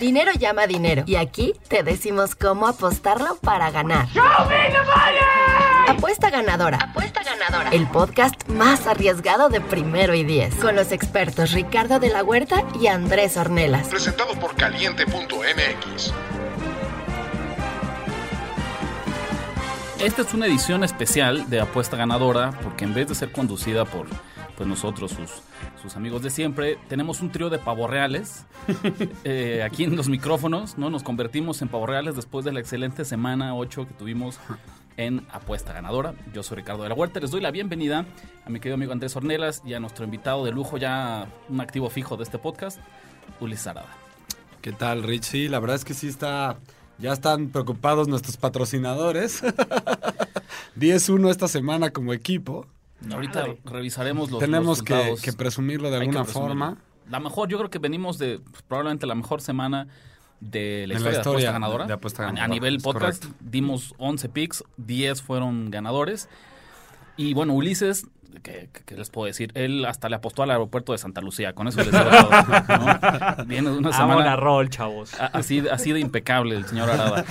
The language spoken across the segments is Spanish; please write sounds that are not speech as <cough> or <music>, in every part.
Dinero llama dinero. Y aquí te decimos cómo apostarlo para ganar. Apuesta ganadora. Apuesta ganadora. El podcast más arriesgado de primero y diez. Con los expertos Ricardo de la Huerta y Andrés Ornelas. Presentado por caliente.mx. Esta es una edición especial de Apuesta Ganadora porque en vez de ser conducida por pues nosotros, sus, sus amigos de siempre, tenemos un trío de pavorreales <laughs> eh, aquí en los micrófonos, ¿no? Nos convertimos en pavorreales después de la excelente semana 8 que tuvimos en Apuesta Ganadora. Yo soy Ricardo de la Huerta, les doy la bienvenida a mi querido amigo Andrés Ornelas y a nuestro invitado de lujo, ya un activo fijo de este podcast, Ulises Arada. ¿Qué tal, Richie? La verdad es que sí está... Ya están preocupados nuestros patrocinadores. <laughs> 10-1 esta semana como equipo. Ahorita revisaremos los Tenemos que, que, presumirlo de alguna forma. La mejor, yo creo que venimos de pues, probablemente la mejor semana de la, historia, de apuesta ganadora. De apuesta ganadora. A, nivel podcast dimos 11 picks, 10 fueron ganadores. Y bueno, Ulises ¿Qué, les puedo decir? Él hasta le apostó al aeropuerto de Santa Lucía, con eso les digo todo. ¿no? <laughs> Viene de una semana. On a roll, chavos. Así, así de impecable el señor Arada.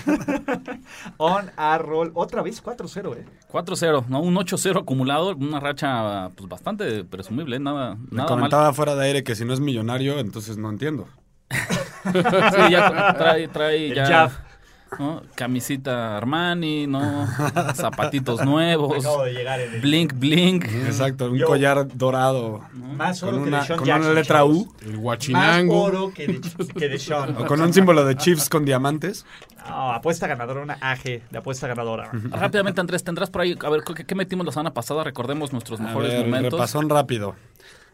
<laughs> On a roll. Otra vez 4-0, ¿eh? 4-0, ¿no? Un 8-0 acumulado, una racha pues bastante presumible, nada, Me comentaba fuera de aire que si no es millonario, entonces no entiendo. <laughs> sí, ya trae, trae ya. Camisita Armani, ¿no? <laughs> Zapatitos nuevos. Blink, blink. Exacto, un collar dorado. Más oro con que una, de Sean con Jackson, una letra. U. El Más guachinango. oro que de, que de Sean. O <laughs> con un símbolo de Chiefs con diamantes. No, apuesta ganadora, una AG de apuesta ganadora. Rápidamente, Andrés, tendrás por ahí, a ver, ¿qué, qué metimos la semana pasada? Recordemos nuestros A mejores ver, momentos. repasón rápido.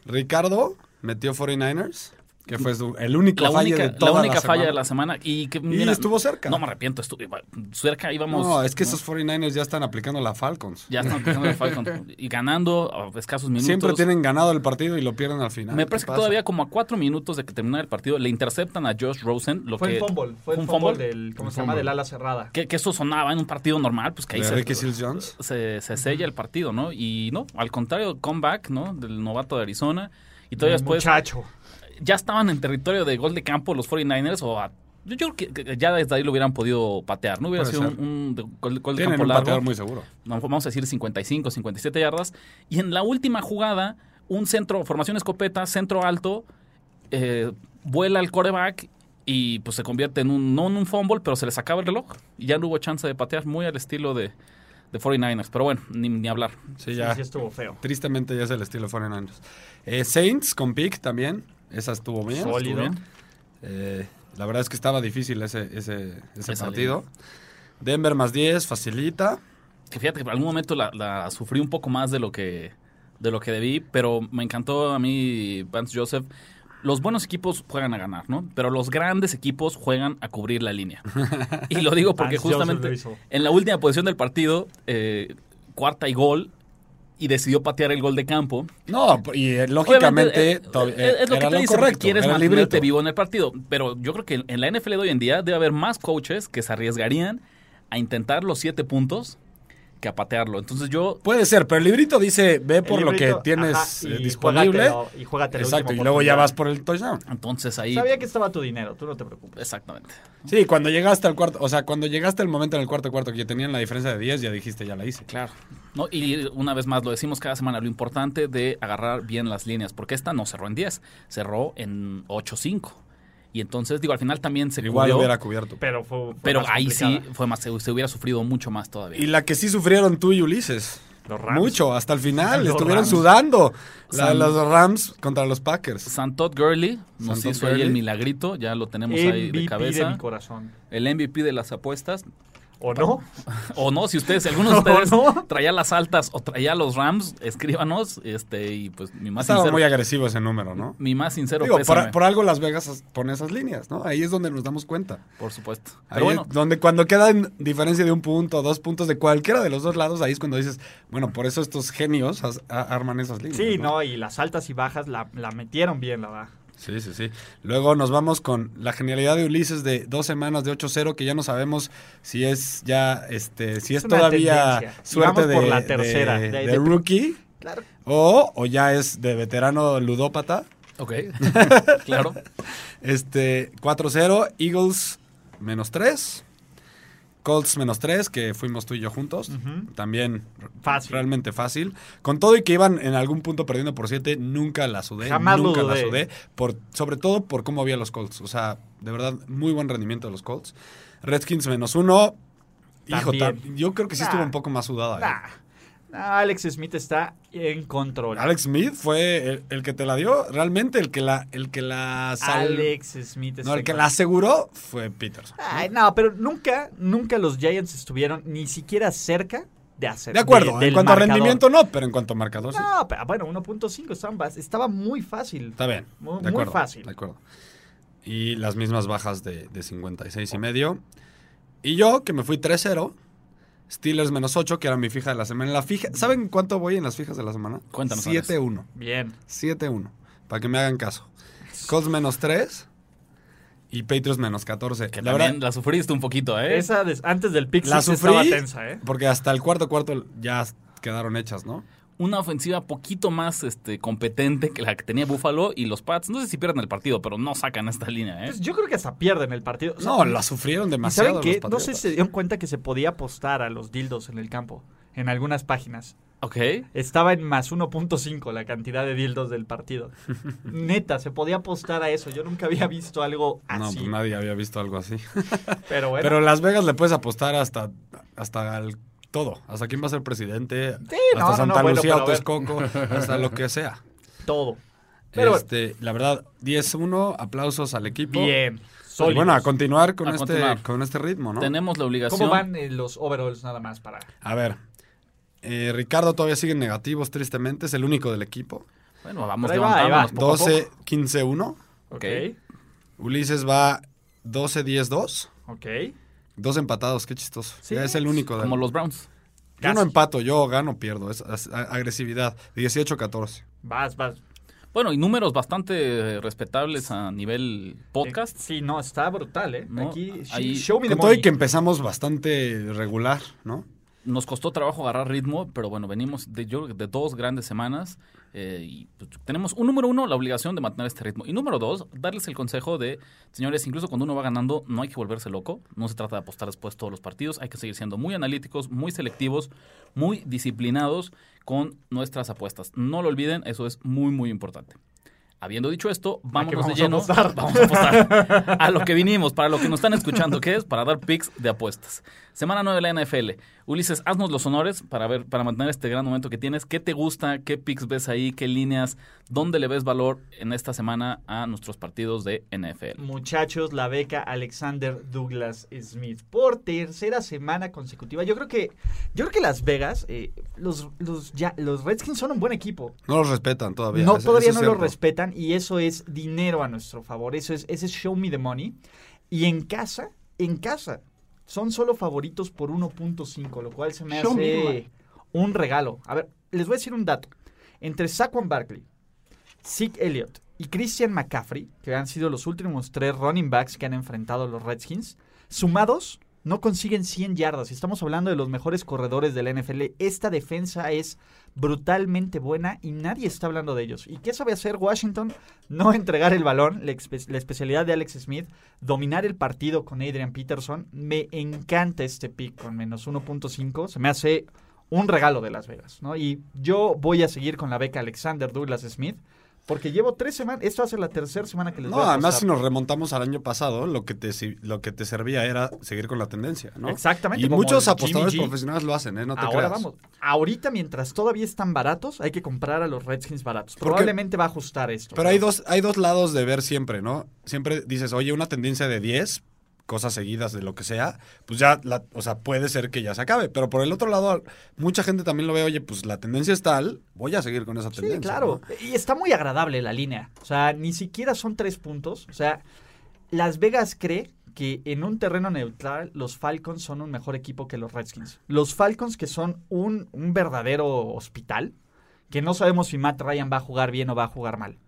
Ricardo metió 49ers, que fue su- el único la fallo única, de toda la única semana. falla de la semana y que Y estuvo cerca. No me arrepiento, estuve cerca íbamos No, es que esos 49ers ya están aplicando la Falcons. ya están empezando el Falcons y ganando a escasos minutos. Siempre tienen ganado el partido y lo pierden al final. Me ¿Qué parece que pasa? todavía como a cuatro minutos de que terminara el partido le interceptan a Josh Rosen, lo Fue que el fumble, fue un fumble, fumble? del, ¿cómo Un se llama? Del ala cerrada. que, que eso sonaba en un partido normal, pues que ahí De se, Ricky Seals Jones. se, se sella el partido, ¿no? Y no, al contrario, comeback, ¿no? Del novato de Arizona. Y todavía después Muchacho. Ya estaban en territorio de gol de campo los 49ers o a- yo creo que ya desde ahí lo hubieran podido patear, ¿no? Hubiera Puede sido ser. un, un de- gol, gol de Tienen campo un largo. muy seguro. no, vamos a decir 55, 57 yardas. Y en la última jugada, un centro, formación escopeta, centro alto, eh, vuela el coreback y pues se convierte en un, no en un fumble, pero se les acaba el reloj. Y ya no hubo chance de patear, muy al estilo de, de 49ers. Pero bueno, ni, ni hablar. Sí, Sí, ya. sí estuvo feo. Tristemente ya es el estilo 49ers. Eh, Saints con pick también. Esa estuvo bien. Sólido. Estuvo bien. Eh, la verdad es que estaba difícil ese, ese, partido. Denver más 10, facilita. Que fíjate que por algún momento la, la sufrí un poco más de lo que de lo que debí, pero me encantó a mí Vance Joseph. Los buenos equipos juegan a ganar, ¿no? Pero los grandes equipos juegan a cubrir la línea. <laughs> Y lo digo porque justamente en la última posición del partido, eh, cuarta y gol, y decidió patear el gol de campo. No, y eh, lógicamente Obviamente, eh, eh, es lo era que te lo correcto. quieres era mantenerte vivo en el partido. Pero yo creo que en la NFL de hoy en día debe haber más coaches que se arriesgarían a intentar los siete puntos que a patearlo. Entonces yo Puede ser, pero el librito dice, ve por lo que tienes ajá, eh, y disponible. juégatelo- y juégatelo Exacto, y luego ya vas por el touchdown. Entonces ahí. Sabía que estaba tu dinero, tú no te preocupes. Exactamente. Sí, cuando llegaste al cuarto, o sea, cuando llegaste al momento en el cuarto cuarto que ya tenían la diferencia de 10, ya dijiste, ya la hice. Claro. ¿No? Y una vez más lo decimos cada semana, lo importante de agarrar bien las líneas, porque esta no cerró en 10, cerró en 8-5. Y entonces, digo, al final también se Igual cubrió, hubiera cubierto. Pero, fue, fue pero ahí sí fue más, se, se hubiera sufrido mucho más todavía. Y la que sí sufrieron tú y Ulises. Los Rams. Mucho, hasta el final. Los Estuvieron Rams. sudando. La los Rams contra los Packers. Santot Gurley nos Santot hizo ahí el milagrito, ya lo tenemos ahí de MVP cabeza. de mi corazón. el MVP de las apuestas. ¿O no? <laughs> O no, si ustedes, si alguno de <laughs> ¿O ustedes no? traía las altas o traía los Rams, escríbanos, este, y pues mi más Estaba sincero, muy agresivo ese número, ¿no? mi más sincero Digo, por, por algo Las Vegas pone esas líneas, ¿no? Ahí es donde nos damos cuenta. por supuesto. Ahí Pero bueno, es donde cuando queda en diferencia de un punto, dos puntos de cualquiera de los dos lados, ahí es cuando dices, bueno, por eso estos genios as- a- arman esas líneas. Sí, no, y las altas y bajas la, la metieron bien, la verdad. Sí, sí, sí. Luego nos vamos con la genialidad de Ulises de dos semanas de 8-0, que ya no sabemos si es ya, este, si es, Es todavía tendencia. Suerte vamos de, por la tercera. de- De- de de- rookie Claro. o, o ya es de veterano ludópata. ok, <laughs> claro. Este, 4-0, Eagles menos 3. Colts menos 3, que fuimos tú y yo juntos. También Fácil. realmente fácil. Con todo y que iban en algún punto perdiendo por 7, nunca la sudé. Jamás lo nunca la sudé. Por, sobre todo por cómo había los Colts. O sea, de verdad, muy buen rendimiento de los Colts. Redskins menos 1. Hijo, yo creo que sí Nah. estuvo un poco más sudada. ¿eh? Nah. Alex Smith está en control. Alex Smith fue el, el que te la dio. Realmente el que la, el que la sal- Alex Smith está No, el que la aseguró fue Peterson. Ay, no, pero nunca, nunca los Giants estuvieron ni siquiera cerca de hacer. De acuerdo, del en cuanto a rendimiento no, pero en cuanto a marcador sí. No, pero bueno, 1.5 estaban bas- estaba muy fácil. Está bien. Muy- de fácil. De acuerdo. Y las mismas bajas de, de 56 y medio. Y yo, que me fui 3-0. Steelers menos 8, que era mi fija de la semana. La fija, ¿Saben cuánto voy en las fijas de la semana? Cuéntanos, Alex. 7-1. Bien. 7-1. Para que me hagan caso. Colts menos 3. Y Patriots menos 14. Que la también verdad, la sufriste un poquito, ¿eh? Esa des- antes del pick la sufrí estaba tensa, ¿eh? porque hasta el cuarto cuarto ya quedaron hechas, ¿no? Una ofensiva poquito más este, competente que la que tenía Buffalo y los Pats. No sé si pierden el partido, pero no sacan esta línea, ¿eh? Pues yo creo que hasta pierden el partido. O sea, No, la sufrieron ¿y demasiado. ¿Saben qué? los No sé si se dieron cuenta que se podía apostar a los dildos en el campo. En algunas páginas. Ok. Estaba en más 1.5 la cantidad de dildos del partido. <laughs> Neta, se podía apostar a eso. Yo nunca había visto algo No, así. pues nadie había visto algo así. pero bueno. Pero Las Vegas le puedes apostar hasta, hasta el todo. Hasta quién va a ser presidente. Sí, hasta no, no, Santa no, bueno, Lucía pero o a ver. Texcoco. hasta lo que sea. <laughs> todo. Pero este, la verdad, 10-1, aplausos al equipo. bien. Y Sólidos. bueno, a continuar con, A este, continuar. con este ritmo, ¿no? Tenemos la obligación. ¿Cómo van eh, los overalls nada más para...? A ver. eh, Ricardo todavía sigue en negativos, tristemente. Es el único del equipo. Bueno, vamos ahí va, ahí va. levantándonos poco a poco. 12-15-1. Ok. Ulises va 12-10-2. Ok. Dos empatados, qué chistoso. Sí, ya es el único. Como los Browns. Yo no empato, yo gano, pierdo. Es, agresividad. 18-14. Vas, vas. Bueno, y números bastante respetables a nivel podcast. Eh, Sí, no, está brutal, ¿eh? No, Aquí, ahí- show me the todo y que empezamos bastante regular, ¿no? Nos costó trabajo agarrar ritmo, pero bueno, venimos de, yo de dos grandes semanas eh, y pues, tenemos un número uno, la obligación de mantener este ritmo. Y número dos, darles el consejo de, señores, incluso cuando uno va ganando, no hay que volverse loco. No se trata de apostar después todos los partidos. Hay que seguir siendo muy analíticos, muy selectivos, muy disciplinados con nuestras apuestas. No lo olviden, eso es muy, muy importante. Habiendo dicho esto, vámonos vamos de a lleno. apostar? <laughs> Vamos a apostar <laughs> a lo que vinimos, para lo que nos están escuchando, que es para dar picks de apuestas. Semana 9 de la NFL. Ulises, haznos los honores para ver, para mantener este gran momento que tienes. ¿Qué te gusta? ¿Qué picks ves ahí? ¿Qué líneas? ¿Dónde le ves valor en esta semana a nuestros partidos de NFL? Muchachos, la beca Alexander Douglas Smith por tercera semana consecutiva. Yo creo que, yo creo que Las Vegas, eh, los, los, ya, los Redskins son un buen equipo. No los respetan todavía. no, todavía no es lo y eso es dinero a nuestro favor. Eso es, ese es show me the money. Y en casa, en casa, son solo favoritos por 1.5, lo cual se me Show hace un regalo. A ver, les voy a decir un dato. Entre Saquon Barkley, Zeke Elliott y Christian McCaffrey, que han sido los últimos tres running backs que han enfrentado los Redskins, sumados no consiguen 100 yardas. Estamos hablando de los mejores corredores de la NFL. Esta defensa es brutalmente buena y nadie está hablando de ellos. ¿Y qué sabe hacer Washington? No entregar el balón, la, espe- la especialidad de Alex Smith, dominar el partido con Adrian Peterson. Me encanta este pick con menos 1.5. Se me hace un regalo de Las Vegas, ¿no? Y yo voy a seguir con la beca Alexander Douglas Smith. Porque llevo tres semanas, esto ser la tercera semana que les No, voy a además si nos remontamos al año pasado, lo que te lo que te servía era seguir con la tendencia, ¿no? Exactamente, Y muchos apostadores profesionales lo hacen, ¿eh? No te Ahora creas. vamos. Ahorita, mientras todavía están baratos, hay que comprar a los Redskins baratos. Porque- Probablemente va a ajustar esto. Pero hay dos, hay dos lados de ver siempre, ¿no? Siempre dices, oye, una tendencia de 10, cosas seguidas de lo que sea, pues ya, la, o sea, puede ser que ya se acabe. Pero por el otro lado, mucha gente también lo ve, oye, pues la tendencia es tal, voy a seguir con esa Sí, tendencia. claro. ¿no? Y está muy agradable la línea. O sea, ni siquiera son tres puntos. O sea, Las Vegas cree que en un terreno neutral los Falcons son un mejor equipo que los Redskins. Los Falcons que son un, un verdadero hospital, que no sabemos si Matt Ryan va a jugar bien o va a jugar mal.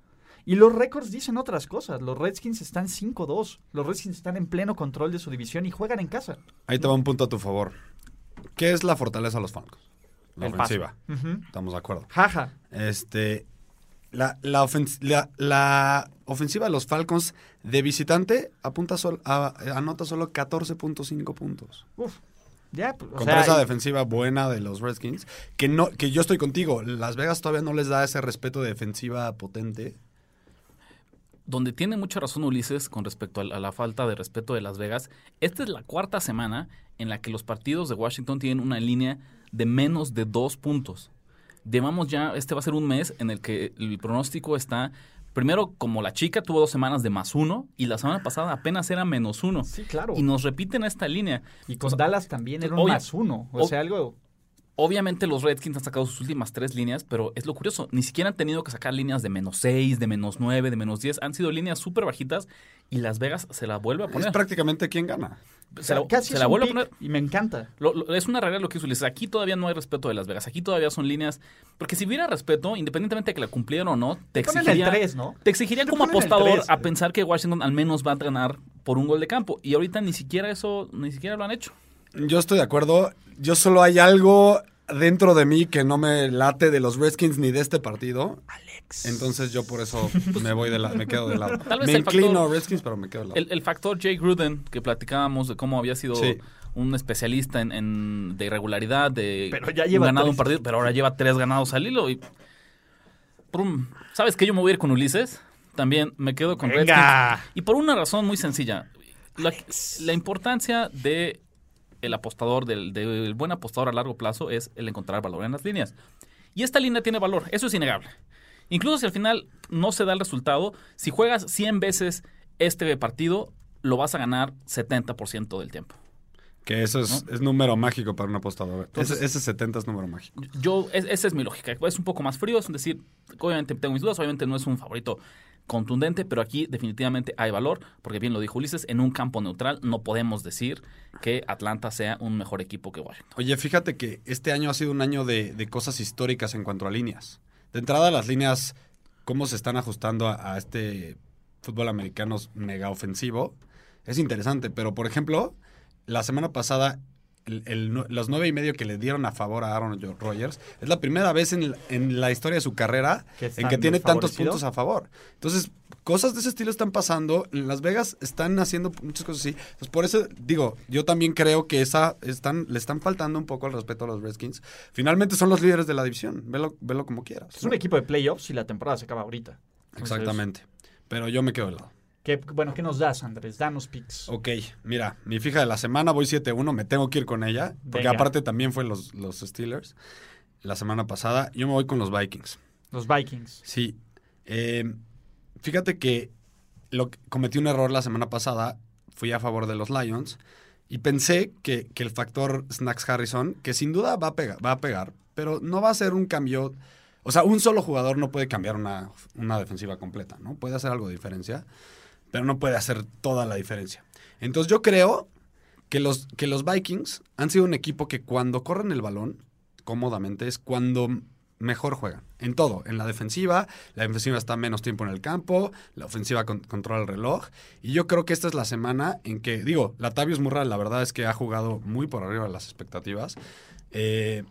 Y los récords dicen otras cosas. Los Redskins están 5-2. Los Redskins están en pleno control de su división y juegan en casa. Ahí te va un punto a tu favor. ¿Qué es la fortaleza de los Falcons? La El ofensiva. Estamos de acuerdo. Jaja. Este. La, la, ofens- la- la ofensiva de los Falcons de visitante apunta sol- a- anota solo 14.5 puntos. Uf. Ya, pues, o Contra sea, esa defensiva buena de los Redskins. Que no, que yo estoy contigo. Las Vegas todavía no les da ese respeto de defensiva potente. Donde tiene mucha razón Ulises con respecto a la, falta de respeto de Las Vegas, esta es la cuarta semana en la que los partidos de Washington tienen una línea de menos de dos puntos. Llevamos ya, este va a ser un mes en el que el pronóstico está, primero como la chica tuvo dos semanas de más uno y la semana pasada apenas era menos uno. Sí, claro. Y nos repiten esta línea. Y con O sea, Dallas también era un más uno. O sea, algo. Obviamente los Redskins han sacado sus últimas tres líneas, pero es lo curioso, ni siquiera han tenido que sacar líneas de menos 6, de menos 9, de menos 10. Han sido líneas súper bajitas y Las Vegas se la vuelve a Es poner. prácticamente quién gana. Se la, casi se es la un vuelve a poner. Y me encanta. Lo- lo- es una realidad lo que hizo Ulises. Aquí todavía no hay respeto de Las Vegas. Aquí todavía son líneas. Porque si hubiera respeto, independientemente de que la cumplieran o no, te exigiría. el 3, ¿no? Te exigiría Te como apostador tres, a pensar que Washington al menos va a ganar por un gol de campo. Y ahorita ni siquiera eso, ni siquiera lo han hecho. Yo estoy de acuerdo. Yo solo hay algo dentro de mí que no me late de los Redskins ni de este partido. Alex. Entonces yo por eso <laughs> me voy de la, me quedo de lado. Tal vez me el inclino factor- a Redskins, pero me quedo de lado. El, el factor Jay Gruden, que platicábamos de cómo había sido Sí. un especialista en, en- de irregularidad, de Pero ya lleva ganado tres. un partido, pero ahora lleva tres ganados al hilo. Y, Prum. ¿Sabes qué? Yo me voy a ir con Ulises. También me quedo con Venga. Redskins. Y por una razón muy sencilla. La, la importancia de el apostador, del, del buen apostador a largo plazo, es el encontrar valor en las líneas. Y esta línea tiene valor, eso es innegable. Incluso si al final no se da el resultado, si juegas 100 veces este partido, lo vas a ganar 70% del tiempo. Que eso es, es número mágico para un apostador. Entonces- ese, ese 70 es número mágico. Yo, es- esa es mi lógica. Es un poco más frío, es decir, obviamente tengo mis dudas, obviamente no es un favorito contundente, pero aquí definitivamente hay valor, porque bien lo dijo Ulises, en un campo neutral no podemos decir que Atlanta sea un mejor equipo que Washington. Oye, fíjate que este año ha sido un año de, de cosas históricas en cuanto a líneas. De entrada, las líneas, cómo se están ajustando a, este fútbol americano mega ofensivo, es interesante. Pero, por ejemplo, la semana pasada, el- los nueve y medio que le dieron a favor a Aaron Rodgers, es la primera vez en, la- en la historia de su carrera en que tiene tantos puntos a favor. Entonces, cosas de ese estilo están pasando. En Las Vegas están haciendo muchas cosas así. Pues por eso digo, yo también creo que esa están, le están faltando un poco el respeto a los Redskins. Finalmente son los líderes de la división. Velo, velo como quieras. Es un equipo de playoffs y la temporada se acaba ahorita. Entonces, Exactamente. Pero yo me quedo de lado. ¿Qué- bueno, ¿qué nos das, Andrés? Danos picks. Ok, mira, mi fija de la semana voy 7-1, me tengo que ir con ella, porque Venga. aparte también fue los, los Steelers la semana pasada. Yo me voy con los Vikings. Los Vikings. Sí. Eh, fíjate que lo, cometí un error la semana pasada. Fui a favor de los Lions. Y pensé que, que el factor Snacks Harrison, que sin duda va a, pegar, va a pegar, pero no va a ser un cambio. O sea, un solo jugador no puede cambiar una, una defensiva completa, ¿no? Puede hacer algo de diferencia, pero no puede hacer toda la diferencia. Entonces yo creo que los, que los Vikings han sido un equipo que cuando corren el balón cómodamente es cuando mejor juegan. En todo, en la defensiva, la defensiva está menos tiempo en el campo, la ofensiva con- controla el reloj. Y yo creo que esta es la semana en que, digo, Latavius Murray la verdad es que ha jugado muy por arriba de las expectativas. Eh,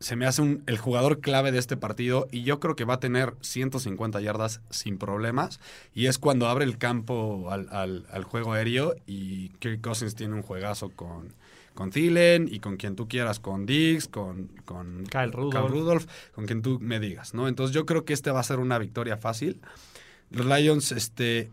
se me hace un- el jugador clave de este partido y yo creo que va a tener 150 yardas sin problemas. Y es cuando abre el campo al, al- al juego aéreo y Kirk Cousins tiene un juegazo con, con Thielen y con quien tú quieras, con Diggs, con, con Kyle Rudolph. Rudolph, con quien tú me digas, ¿no? Entonces yo creo que este va a ser una victoria fácil. Los Lions, este...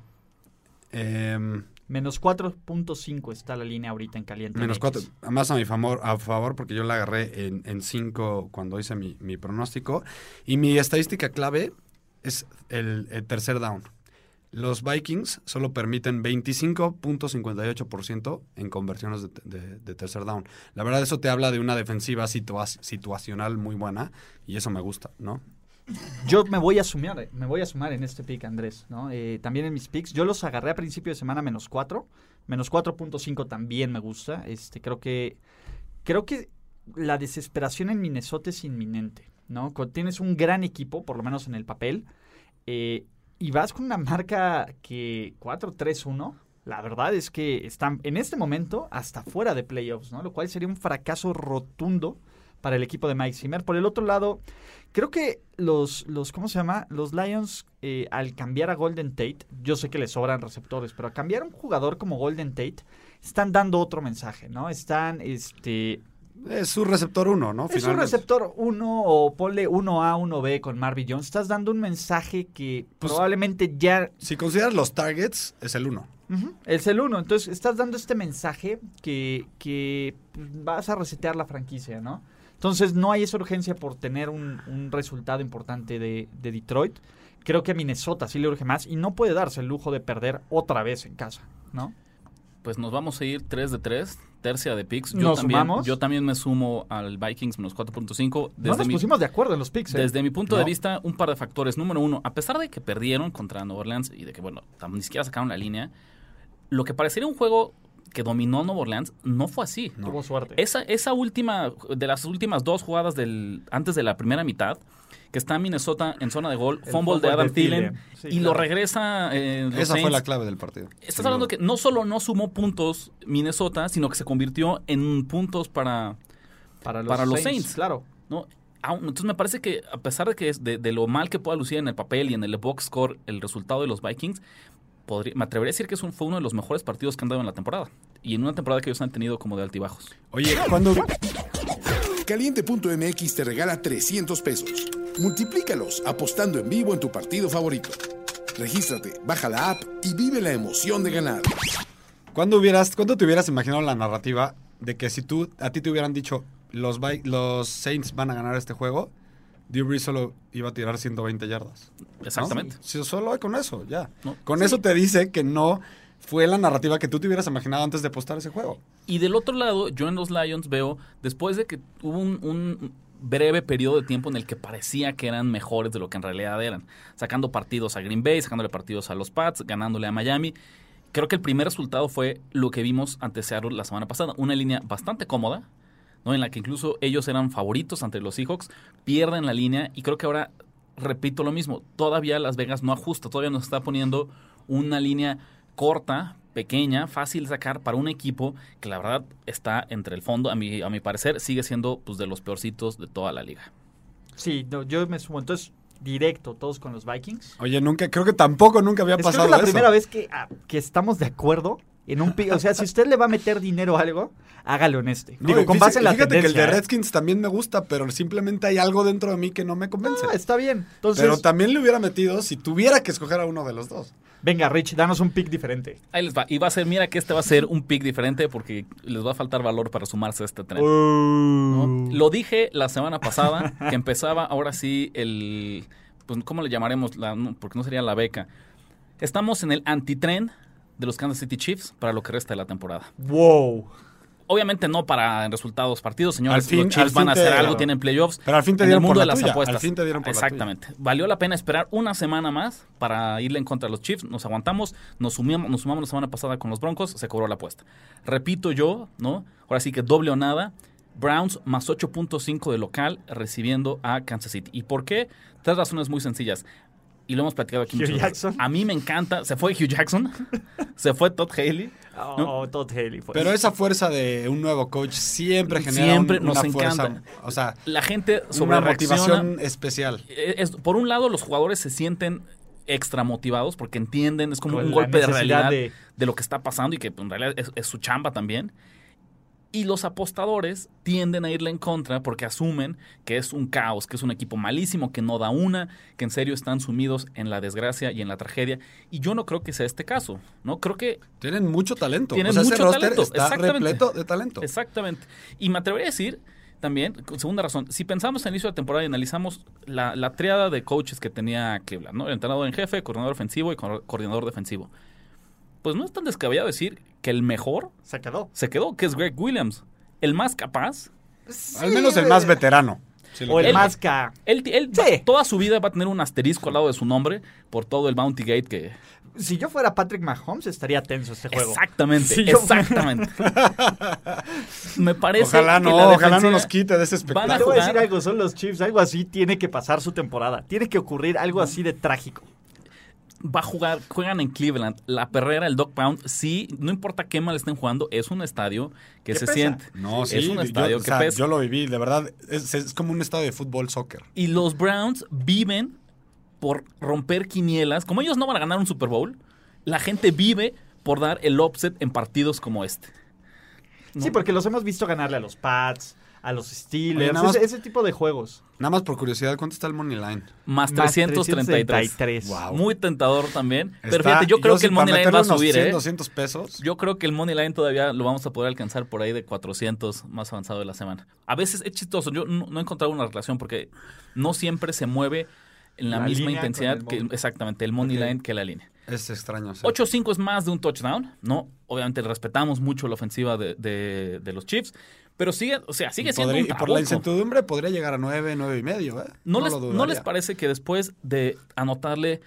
em, Menos 4.5 está la línea ahorita en caliente. Menos MX. cuatro. Más a mi favor, a favor porque yo la agarré en, en cinco cuando hice mi, mi pronóstico. Y mi estadística clave es el, el tercer down. los Vikings solo permiten 25.58% en conversiones de, de- de tercer down. La verdad, eso te habla de una defensiva situa- situacional muy buena y eso me gusta, ¿no? Yo me voy a sumar, me voy a sumar en este pick, Andrés, ¿no? Eh, también en mis picks. Yo los agarré a principio de semana menos 4. Menos 4.5 también me gusta. Este, creo que. Creo que la desesperación en Minnesota es inminente. ¿no? Tienes un gran equipo, por lo menos en el papel, eh, y vas con una marca que 4-3-1, la verdad es que están en este momento hasta fuera de playoffs, ¿no? Lo cual sería un fracaso rotundo para el equipo de Mike Zimmer. Por el otro lado, creo que los, los ¿cómo se llama? Los Lions, eh, al cambiar a Golden Tate, yo sé que les sobran receptores, pero al cambiar a un jugador como Golden Tate, están dando otro mensaje, ¿no? Están, este... Es su receptor uno, ¿no? Es un receptor 1 o ponle 1A, 1B con Marvin Jones. Estás dando un mensaje que Pues- probablemente ya Si consideras los targets, es el uno. Ujú, Es el uno. Entonces, estás dando este mensaje que, que pues, vas a resetear la franquicia, ¿no? Entonces, no hay esa urgencia por tener un, un resultado importante de, de Detroit. Creo que a Minnesota sí le urge más y no puede darse el lujo de perder otra vez en casa, ¿no? Pues nos vamos a ir 3 de 3, tercia de picks. Yo ¿Nos también, sumamos? Yo también me sumo al Vikings menos 4.5. No nos mi, pusimos de acuerdo en los picks, ¿eh? desde mi punto de vista, un par de factores. Número uno, a pesar de que perdieron contra Nueva Orleans y de que, bueno, ni siquiera sacaron la línea, lo que parecería un juego que dominó Nueva Orleans no fue así. Tuvo suerte. Esa, esa última, de las últimas dos jugadas del, antes de la primera mitad, que está Minnesota en zona de gol, fumble de Adam Thielen. Sí, y lo regresa eh, los Esa fue la clave del partido. Estás hablando que no solo no sumó puntos Minnesota, sino que se convirtió en puntos para, para los, para los Saints, Saints. claro. Entonces me parece que a pesar de que es de, de lo mal que pueda lucir en el papel y en el box score el resultado de los Vikings, podría- me atrevería a decir que es un- fue uno de los mejores partidos que han dado en la temporada. Y en una temporada que ellos han tenido como de altibajos. Oye, cuando, Caliente.mx te regala 300 pesos. Multiplícalos apostando en vivo en tu partido favorito. Regístrate, baja la app y vive la emoción de ganar. ¿cuándo hubieras, ¿cuándo te hubieras imaginado la narrativa de que si tú, a ti te hubieran dicho los Saints van a ganar este juego, Drew Brees solo iba a tirar 120 yardas? ¿no? Exactamente. Sí, solo con eso, ya. No. Con eso te dice que no fue la narrativa que tú te hubieras imaginado antes de apostar ese juego. Y del otro lado, yo en los Lions veo, después de que hubo un, un breve periodo de tiempo en el que parecía que eran mejores de lo que en realidad eran, sacando partidos a Green Bay, sacándole partidos a los Pats, ganándole a Miami. Creo que el primer resultado fue lo que vimos ante Seattle la semana pasada, una línea bastante cómoda, ¿no? en la que incluso ellos eran favoritos ante los Seahawks, pierden la línea y creo que ahora repito lo mismo, todavía Las Vegas no ajusta, todavía nos está poniendo una línea corta, pequeña, fácil de sacar para un equipo que la verdad está entre el fondo, a mi, a mi parecer sigue siendo pues, de los peorcitos de toda la liga. Sí, no, yo me sumo. Entonces, directo, todos con los Vikings. Oye, nunca, creo que tampoco nunca había Es, creo que pasado es la eso. primera vez que, ah, que estamos de acuerdo en un. O sea, si usted le va a meter dinero a algo, hágalo en este. Digo, con fíjate- base en la fíjate que el de ¿eh? Redskins también me gusta, pero simplemente hay algo dentro de mí que no me convence. Ah, está bien. Entonces, pero también le hubiera metido si tuviera que escoger a uno de los dos. venga, Rich, danos un pick diferente. Ahí les va. Y va a ser, mira que este va a ser un pick diferente porque les va a faltar valor para sumarse a este tren. Uh. ¿no? Lo dije la semana pasada, que empezaba ahora sí el... Pues, ¿Cómo le llamaremos? La, no, porque no sería la beca. Estamos en el antitren de los Kansas City Chiefs para lo que resta de la temporada. Wow. Obviamente no para en resultados partidos, señores. Al fin- los Chiefs al fin van a hacer algo, tienen playoffs. Pero al fin te en el dieron mundo por de la las tuya, apuestas. al fin te dieron por la tuya. Exactamente. Valió la pena esperar una semana más para irle en contra de los Chiefs. Nos aguantamos, nos sumamos, nos sumamos la semana pasada con los Broncos, se cobró la apuesta. Repito yo, ¿no? Ahora sí que doble o nada. Browns más 8.5 de local recibiendo a Kansas City. ¿Y por qué? Tres razones muy sencillas. Y lo hemos platicado aquí Hugh. Jackson. A mí me encanta. Se fue Hugh Jackson. <laughs> se fue Todd Haley. Oh, Todd Haley. fue. Pero esa fuerza de un nuevo coach siempre genera Siempre un- nos una fuerza, encanta. o sea, La gente sobre una motivación especial. es, por un lado, los jugadores se sienten extra motivados porque entienden, es como Con un golpe de realidad de... de- lo que está pasando y que pues, en realidad es, es su chamba también. Y los apostadores tienden a irle en contra porque asumen que es un caos, que es un equipo malísimo, que no da una, que en serio están sumidos en la desgracia y en la tragedia. Y yo no creo que sea este caso, ¿no? Creo que Tienen mucho talento. Tienen o sea, ese mucho roster talento, está exactamente. repleto de talento. Exactamente. Y me atrevería a decir, también, segunda razón, si pensamos en el inicio de la temporada y analizamos la, la triada de coaches que tenía Cleveland, ¿no? El entrenador en jefe, coordinador ofensivo y co- coordinador defensivo. Pues no es tan descabellado decir que el mejor Se quedó. se quedó, que es Greg Williams. El más capaz. Al menos el más veterano. O el más ca... Él, él Sí. va- toda su vida va a tener un asterisco al lado de su nombre por todo el Bounty Gate que... Si yo fuera Patrick Mahomes, estaría tenso este juego. Exactamente, Si yo- exactamente. <laughs> Me parece Ojalá que no, la ojalá no nos quite de ese Van a Te espectáculo. voy a decir algo, son los Chiefs, algo así tiene que pasar su temporada. Tiene que ocurrir algo así de trágico. Va a jugar, juegan en Cleveland. La perrera, el Dog Pound, sí, no importa qué mal estén jugando, es un estadio que ¿Qué se pesa? siente. No, sí, es un yo- estadio o que sea, pesa. yo lo viví, de verdad, es, es como un estadio de fútbol, soccer. Y los Browns viven por romper quinielas. Como ellos no van a ganar un Super Bowl, la gente vive por dar el upset en partidos como este. Sí, porque los hemos visto ganarle a los Pats, a los Steelers, Oye, nada más- ese, ese tipo de juegos. Nada más por curiosidad, ¿cuánto está el money line? Más Más 333. 333. Wow. Muy tentador también. Pero Está- fíjate, yo creo que el para Money Line meterle va a unos subir, 100, ¿eh? 200 pesos. Yo creo que el Money Line todavía lo vamos a poder alcanzar por ahí de 400 más avanzado de la semana. A veces es chistoso. Yo no, no he encontrado una relación porque no siempre se mueve en la, La misma línea con intensidad el que money. exactamente el Money Ok. Line que la línea. Es extraño. sí. 8-5 es más de un touchdown, ¿no? Obviamente respetamos mucho la ofensiva de, de- de los Chiefs, pero sigue, o sea, sigue siendo Podría- un por la incertidumbre podría llegar a 9, 9 y medio, ¿eh? ¿No, les, ¿No les parece que después de anotarle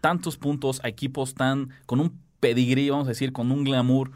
tantos puntos a equipos tan con un pedigrí, vamos a decir, con un glamour,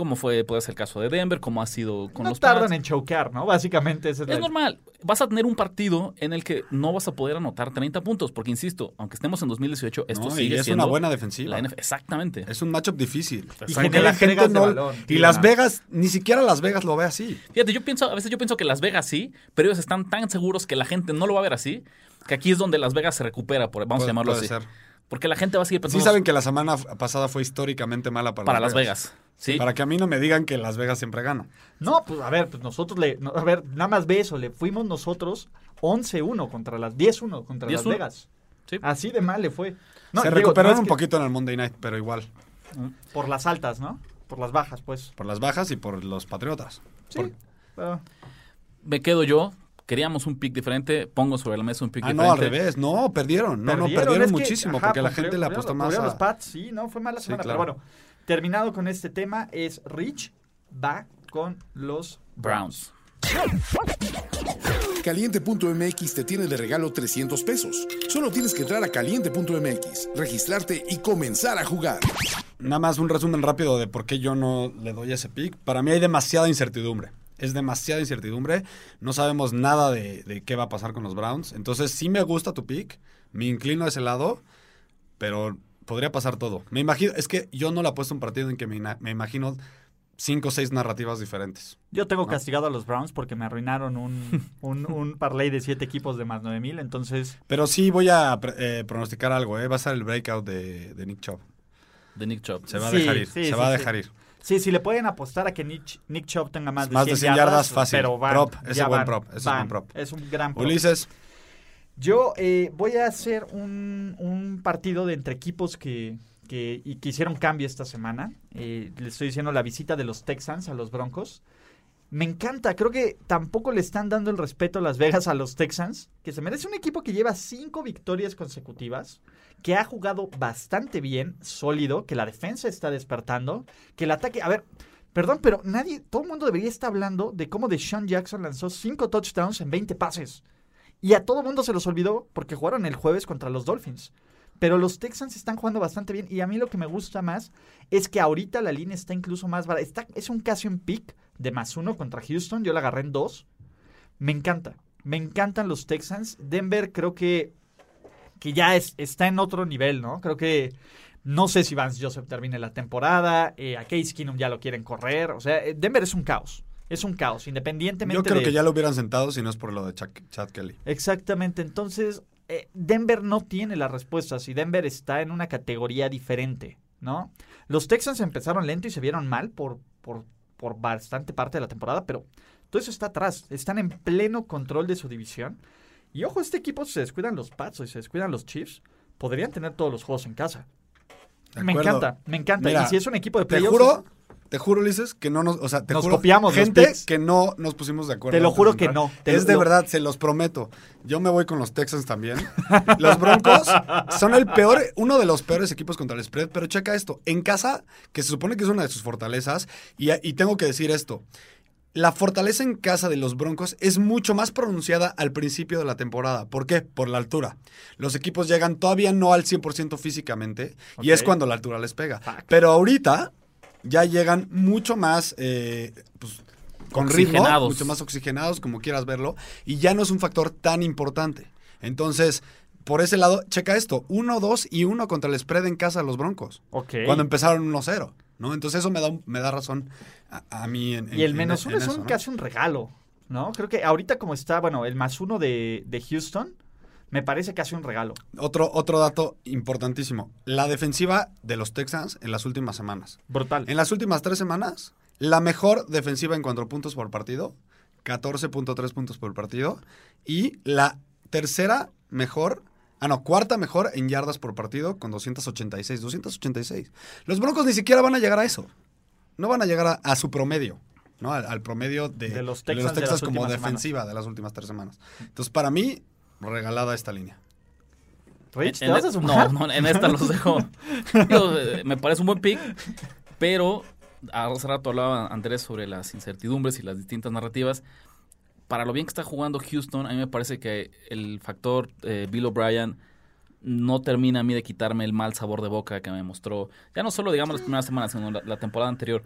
como fue puede ser el caso de Denver, como ha sido con no los tardan Pats? en chocar, ¿no? Básicamente ese es, Es normal. Vas a tener un partido en el que no vas a poder anotar 30 puntos, porque insisto, aunque estemos en 2018, esto No, y sigue es siendo una buena defensiva. la NFL. Exactamente. Es un matchup difícil. Y genera la gente no. balón, y. Las Vegas, ni siquiera Las Vegas lo ve así. Fíjate, yo pienso, a veces yo pienso que Las Vegas sí, pero ellos están tan seguros que la gente no lo va a ver así, que aquí es donde Las Vegas se recupera, por, vamos Puede- a llamarlo puede así. ser. Porque la gente va a seguir Sí pensando saben que la semana pasada fue históricamente mala para, para Las Vegas. Sí. Para que a mí no me digan que Las Vegas siempre gana. No, pues a ver, pues nosotros le... no, a ver, nada más ve eso, le fuimos nosotros 11-1 contra las 10-1 contra Las 10-1. Vegas. Sí. Así de mal le fue. No, Se digo, recuperaron no un que- poquito en el Monday Night, pero igual. Por las altas, ¿no? Por las bajas, pues. Por las bajas y por los Patriotas. Sí. Por- pero- Me quedo yo. Queríamos un pick diferente. Pongo sobre la mesa un pick Ah, no, diferente. al revés. No, perdieron. No, no, Perdieron, perdieron es que- muchísimo ajá, porque la gente le perdieron- apostó más perdieron a... los Pats, sí, no, fue mala Sí, semana. claro. Pero bueno, terminado con este tema, es Rich va con los Browns. Caliente.mx te tiene de regalo 300 pesos. Solo tienes que entrar a caliente.mx, registrarte y comenzar a jugar. Nada más un resumen rápido de por qué yo no le doy ese pick. Para mí hay demasiada incertidumbre. Es demasiada incertidumbre. No sabemos nada de, de qué va a pasar con los Browns. Entonces sí me gusta tu pick. Me inclino a ese lado. Pero podría pasar todo. Me imagino, es que yo no le apuesto un partido en que me, imagino cinco o seis narrativas diferentes. Yo tengo No. castigado a los Browns porque me arruinaron un, <laughs> un, un parlay de siete equipos de más 9000, entonces Pero sí voy a pre- eh, pronosticar algo. ¿eh? Va a ser el breakout de, de Nick Chubb. De Nick Chubb. Se va a Sí, dejar ir. sí, se sí, va a sí. dejar ir. sí, si le pueden apostar a que Nick, Nick Chubb tenga más de, Más 100, de 100 yardas, fácil. pero van, Prop, ese buen van, prop, ese es buen prop. Es un gran prop. Ulises. Yo eh, voy a hacer un, partido de entre equipos que, que, y que hicieron cambio esta semana. Eh, le estoy diciendo la visita de los Texans a los Broncos. Me encanta, creo que tampoco le están dando el respeto a Las Vegas a los Texans, que se merece un equipo que lleva cinco victorias consecutivas, que ha jugado bastante bien, sólido, que la defensa está despertando, que el ataque, a ver, perdón, pero nadie, todo el mundo debería estar hablando de cómo Deshaun Jackson lanzó cinco touchdowns en 20 pases. Y a todo mundo se los olvidó porque jugaron el jueves contra los Dolphins. Pero los Texans están jugando bastante bien y a mí lo que me gusta más es que ahorita la línea está incluso más barata. Está, es un casi un pick de más uno contra Houston. Yo la agarré en dos. Me encanta. Me encantan los Texans. Denver creo que, que ya es, está en otro nivel, ¿no? Creo que no sé si Vance Joseph termine la temporada. eh, a Case Keenum ya lo quieren correr. O sea, eh, Denver es un caos. Es un caos, independientemente Yo creo de... que ya lo hubieran sentado si no es por lo de Chad Kelly. Exactamente, entonces eh, Denver no tiene las respuestas y Denver está en una categoría diferente, ¿no? Los Texans empezaron lento y se vieron mal por, por, por bastante parte de la temporada, pero todo eso está atrás, están en pleno control de su división. Y ojo, este equipo si se descuidan los Pats o si se descuidan los Chiefs, podrían tener todos los juegos en casa. Me encanta, me encanta. Mira, y si es un equipo de Te playoffs... juro te juro, Ulises, que no nos, o sea, te Nos juro, copiamos gente que no nos pusimos de acuerdo. Te lo juro que no. Te es lo- de verdad, se los prometo. Yo me voy con los Texans también. Los Broncos son el peor, uno de los peores equipos contra el spread, pero checa esto. En casa, que se supone que es una de sus fortalezas, y, y tengo que decir esto. La fortaleza en casa de los Broncos es mucho más pronunciada al principio de la temporada. ¿Por qué? Por la altura. Los equipos llegan todavía no al 100% físicamente y es cuando la altura les pega. Pero ahorita ya llegan mucho más eh, pues, con ritmo, mucho más oxigenados, como quieras verlo, y ya no es un factor tan importante. Entonces, por ese lado, checa esto, 1-2 y 1 contra el spread en casa de los Broncos. Ok. Cuando empezaron 1-0. ¿no? Entonces eso me da, me da razón a, a mí en, Y el en- menos en uno es eso, un, ¿no? casi un regalo, ¿no? Creo que ahorita como está, bueno, el más uno de, de Houston, me parece casi un regalo. Otro, otro dato importantísimo. La defensiva de los Texans en las últimas semanas. Brutal. En las últimas tres semanas, la mejor defensiva en cuanto a puntos por partido, 14.3 puntos por partido. Y la tercera mejor, ah no, cuarta mejor en yardas por partido con 286. 286. Los Broncos ni siquiera van a llegar a eso. No van a llegar a, a su promedio. ¿no? Al, al promedio de, De los Texans de como defensiva de las últimas tres semanas. Entonces, para mí, regalada esta línea. Rich, ¿te En- vas a en- sumar? No, no, en esta los dejo. <laughs> Eh, me parece un buen pick, pero hace rato hablaba Andrés sobre las incertidumbres y las distintas narrativas. Para lo bien que está jugando Houston, a mí me parece que el factor eh, Bill O'Brien no termina a mí de quitarme el mal sabor de boca que me mostró, ya no solo digamos las primeras semanas, sino la, la temporada anterior.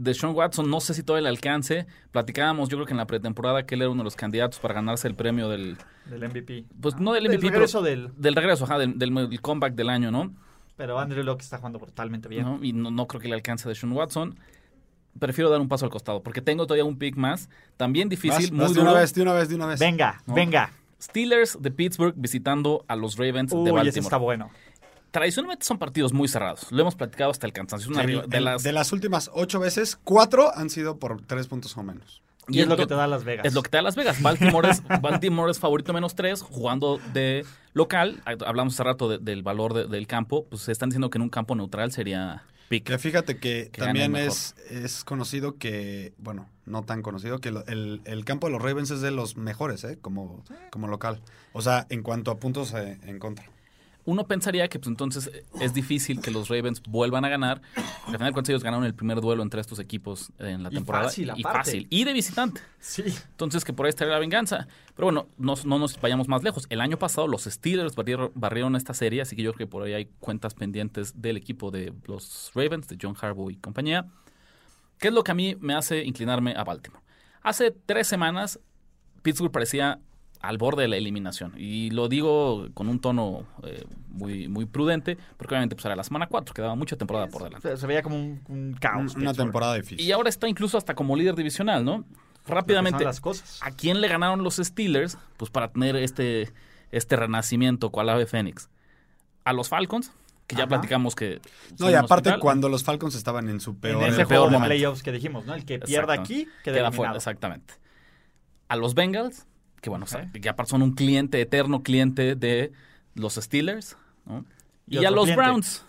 De Sean Watson, no sé si todavía le alcance. Platicábamos, yo creo que en la pretemporada, que él era uno de los candidatos para ganarse el premio del, Del MVP. pues no del Del MVP, pero regreso del... del regreso, ajá, del, del- del comeback del año, ¿no? Pero Andrew Locke está jugando brutalmente bien. ¿no? Y no, no creo que le alcance de Sean Watson. Prefiero dar un paso al costado, porque tengo todavía un pick más. También difícil, Vas- muy vas de duro. una vez, de una vez, de una vez. Venga, No. venga. Steelers de Pittsburgh visitando a los Ravens de Uy, ese Baltimore. está bueno. Tradicionalmente son partidos muy cerrados. Lo hemos platicado hasta el cansancio. De las, de las últimas ocho veces, cuatro han sido por tres puntos o menos. Y, es lo que te da Las Vegas. Es lo que te da Las Vegas. Baltimore es, <laughs> Baltimore es favorito menos tres, jugando de local. Hablamos hace rato de- del valor de- del campo. Pues se están diciendo que en un campo neutral sería pick. Que fíjate que, también es, es conocido que, bueno, no tan conocido, que lo- el, el campo de los Ravens es de los mejores, ¿eh? Como, como local. O sea, en cuanto a puntos eh, en contra. Uno pensaría que pues entonces es difícil que los Ravens vuelvan a ganar. Al final de cuentas ellos ganaron el primer duelo entre estos equipos en la Y temporada. fácil, y aparte. fácil. Y de visitante. Sí. Entonces que por ahí estaría la venganza. Pero bueno, no, no nos vayamos más lejos. El año pasado los Steelers barrieron, barrieron esta serie, así que yo creo que por ahí hay cuentas pendientes del equipo de los Ravens, de John Harbaugh y compañía. ¿Qué es lo que a mí me hace inclinarme a Baltimore? Hace tres semanas Pittsburgh parecía al borde de la eliminación. Y lo digo con un tono eh, muy, muy prudente, porque obviamente pues, era la semana 4, quedaba mucha temporada por delante. Se, veía como un, un caos. Un- una temporada difícil. Y ahora está incluso hasta como líder divisional, ¿no? Rápidamente, las cosas. ¿A quién le ganaron los Steelers? Pues para tener este, este renacimiento cual ave Fénix. A los Falcons, que ya Ajá. platicamos que... No, y aparte hospital. cuando los Falcons estaban en su peor... en ese el peor de playoffs que dijimos, ¿no? El que pierda Exacto. aquí queda, queda fuera, exactamente. A los Bengals, que bueno, Ok. o sea, que aparte son un cliente, eterno cliente de los Steelers, ¿no? Y Y, a los cliente. Browns,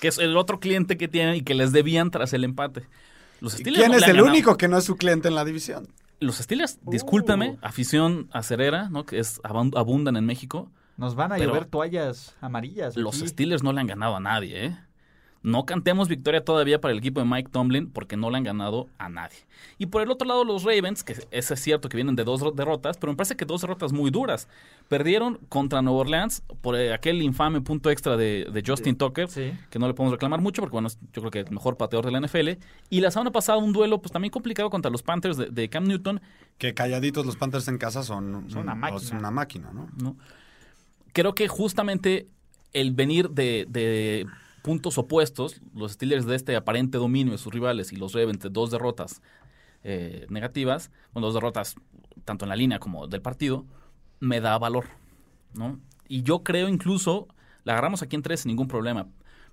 que es el otro cliente que tienen y que les debían tras el empate. Los Steelers ¿Quién no es el ganado. único que no es su cliente en la división? Los Steelers, discúlpeme, Uh. afición acerera, ¿no? Que es abun- abundan en México. Nos van a llover toallas amarillas. Los aquí. Steelers no le han ganado a nadie, ¿eh? No cantemos victoria todavía para el equipo de Mike Tomlin porque no le han ganado a nadie. Y por el otro lado, los Ravens, que ese es cierto que vienen de dos derrotas, pero me parece que dos derrotas muy duras. Perdieron contra Nueva Orleans por eh, aquel infame punto extra de, de Justin Tucker, Sí. que no le podemos reclamar mucho porque, bueno, es- yo creo que el mejor pateador de la NFL. Y la semana pasada un duelo pues también complicado contra los Panthers de, de Cam Newton, Que calladitos los Panthers en casa son, Son una mm, máquina. es una máquina, ¿no? ¿no? Creo que justamente el venir de, de puntos opuestos, los Steelers de este aparente dominio de sus rivales y los Ravens de dos derrotas eh, negativas, bueno, dos derrotas tanto en la línea como del partido, me da valor, ¿no? Y yo creo incluso, la agarramos aquí en tres sin ningún problema,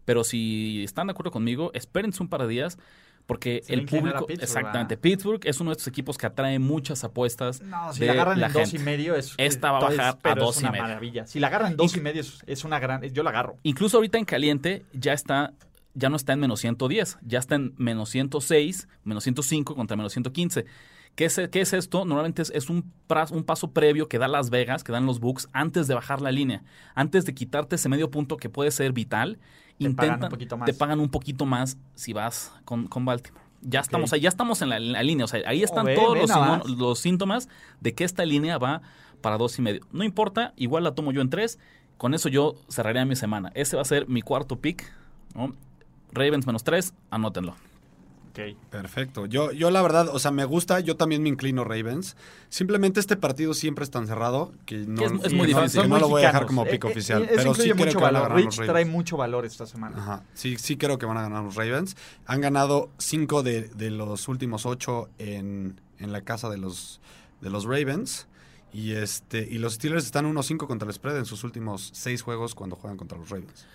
pero si están de acuerdo conmigo, espérense un par de días, porque Se el público, Pittsburgh, exactamente, ¿verdad? Pittsburgh es uno de estos equipos que atrae muchas apuestas. No, si de la agarran la en dos y medio es... Esta va a bajar a dos es y medio. maravilla. Si la agarran en dos Inclu- y medio es, es una gran... Yo la agarro. Incluso ahorita en caliente ya está ya no está en menos 110, ya está en menos 106, menos 105 contra menos 115. ¿Qué es, qué es esto? Normalmente es, es un, un paso previo que da Las Vegas, que dan los Bucks, antes de bajar la línea, antes de quitarte ese medio punto que puede ser vital. Te pagan intentan- un poquito más. Te pagan un poquito más si vas con, con Baltimore. Ya estamos ahí, ya estamos en la, en la línea. O sea, ahí están Oh, ve, todos ve los, síntomas de que esta línea va para dos y medio. No importa, igual la tomo yo en tres. Con eso yo cerraría mi semana. Ese va a ser mi cuarto pick. ¿no? Ravens menos tres, anótenlo. Ok. Perfecto. Yo, yo la verdad, o sea, me gusta, yo también me inclino Ravens. Simplemente este partido siempre es tan cerrado que no, es- es que muy no- difícil. que no muy lo voy a dejar como Eh, pick eh, oficial. eso pero sí creo mucho que van a valor. ganar Rich los trae Ravens. mucho valor esta semana. Ajá. Sí, sí creo que van a ganar los Ravens. Han ganado cinco de, de los últimos ocho en, en la casa de los, de los Ravens. Y este y los Steelers están 1-5 contra el spread en sus últimos seis juegos cuando juegan contra los Ravens.